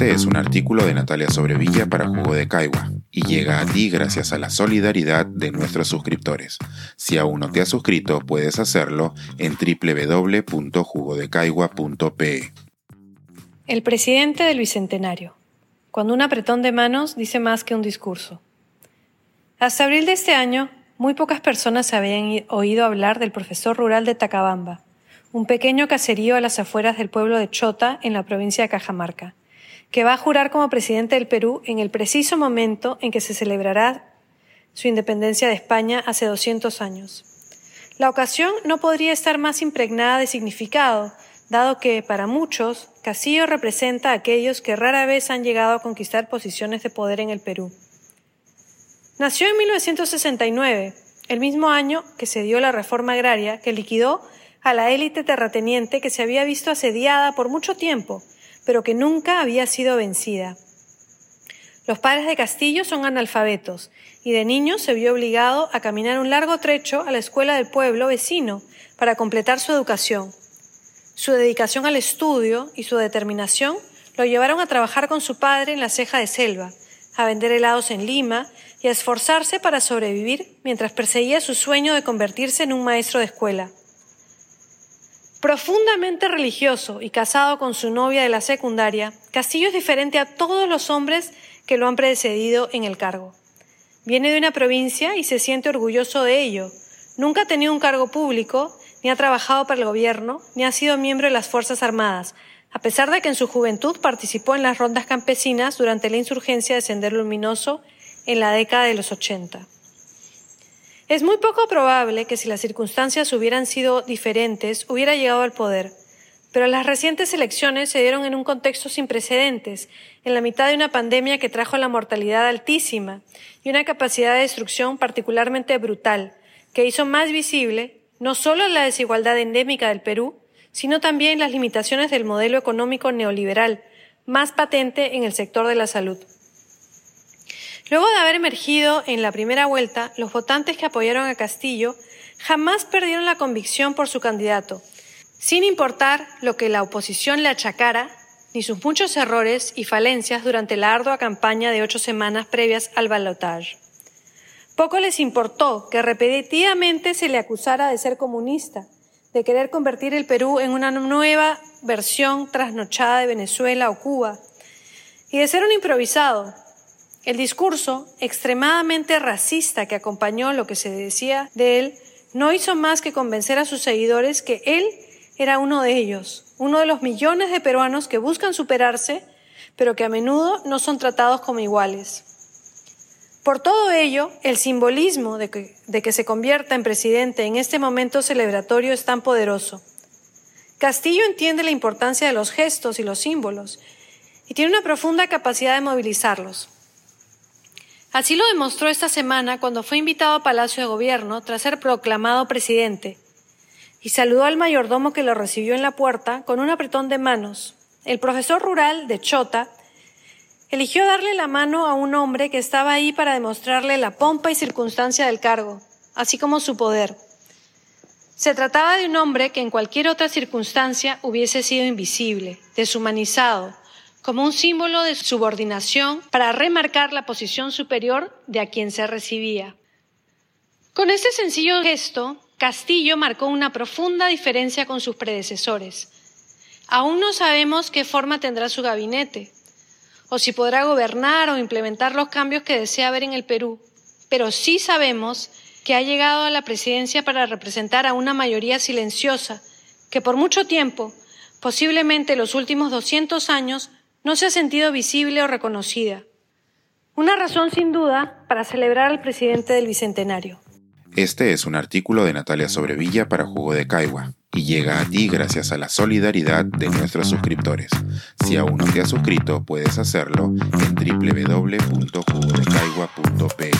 Este es un artículo de Natalia Sobrevilla para Jugo de Caigua y llega a ti gracias a la solidaridad de nuestros suscriptores. Si aún no te has suscrito, puedes hacerlo en www.jugodecaigua.pe. El presidente del Bicentenario. Cuando un apretón de manos dice más que un discurso. Hasta abril de este año, muy pocas personas habían oído hablar del profesor rural de Tacabamba, un pequeño caserío a las afueras del pueblo de Chota en la provincia de Cajamarca que va a jurar como presidente del Perú en el preciso momento en que se celebrará su independencia de España hace 200 años. La ocasión no podría estar más impregnada de significado, dado que, para muchos, Casillo representa a aquellos que rara vez han llegado a conquistar posiciones de poder en el Perú. Nació en 1969, el mismo año que se dio la reforma agraria que liquidó a la élite terrateniente que se había visto asediada por mucho tiempo pero que nunca había sido vencida. Los padres de Castillo son analfabetos y de niño se vio obligado a caminar un largo trecho a la escuela del pueblo vecino para completar su educación. Su dedicación al estudio y su determinación lo llevaron a trabajar con su padre en la ceja de selva, a vender helados en Lima y a esforzarse para sobrevivir mientras perseguía su sueño de convertirse en un maestro de escuela. Profundamente religioso y casado con su novia de la secundaria, Castillo es diferente a todos los hombres que lo han precedido en el cargo. Viene de una provincia y se siente orgulloso de ello. Nunca ha tenido un cargo público, ni ha trabajado para el gobierno, ni ha sido miembro de las Fuerzas Armadas, a pesar de que en su juventud participó en las rondas campesinas durante la insurgencia de Sendero Luminoso en la década de los 80. Es muy poco probable que si las circunstancias hubieran sido diferentes hubiera llegado al poder, pero las recientes elecciones se dieron en un contexto sin precedentes, en la mitad de una pandemia que trajo la mortalidad altísima y una capacidad de destrucción particularmente brutal, que hizo más visible no solo la desigualdad endémica del Perú, sino también las limitaciones del modelo económico neoliberal, más patente en el sector de la salud. Luego de haber emergido en la primera vuelta, los votantes que apoyaron a Castillo jamás perdieron la convicción por su candidato, sin importar lo que la oposición le achacara, ni sus muchos errores y falencias durante la ardua campaña de ocho semanas previas al balotaje. Poco les importó que repetidamente se le acusara de ser comunista, de querer convertir el Perú en una nueva versión trasnochada de Venezuela o Cuba, y de ser un improvisado, el discurso extremadamente racista que acompañó lo que se decía de él no hizo más que convencer a sus seguidores que él era uno de ellos, uno de los millones de peruanos que buscan superarse, pero que a menudo no son tratados como iguales. Por todo ello, el simbolismo de que, de que, se convierta en presidente en este momento celebratorio es tan poderoso. Castillo entiende la importancia de los gestos y los símbolos y tiene una profunda capacidad de movilizarlos. Así lo demostró esta semana cuando fue invitado a Palacio de Gobierno tras ser proclamado presidente y saludó al mayordomo que lo recibió en la puerta con un apretón de manos. El profesor rural de Chota eligió darle la mano a un hombre que estaba ahí para demostrarle la pompa y circunstancia del cargo, así como su poder. Se trataba de un hombre que en cualquier otra circunstancia hubiese sido invisible, deshumanizado, como un símbolo de subordinación para remarcar la posición superior de a quien se recibía. Con este sencillo gesto, Castillo marcó una profunda diferencia con sus predecesores. Aún no sabemos qué forma tendrá su gabinete, o si podrá gobernar o implementar los cambios que desea ver en el Perú, pero sí sabemos que ha llegado a la presidencia para representar a una mayoría silenciosa que por mucho tiempo, posiblemente los últimos 200 años, no se ha sentido visible o reconocida. Una razón sin duda para celebrar al presidente del Bicentenario. Este es un artículo de Natalia Sobrevilla para Jugo de Caigua y llega a ti gracias a la solidaridad de nuestros suscriptores. Si aún no te has suscrito, puedes hacerlo en www.jugodecaigua.pe.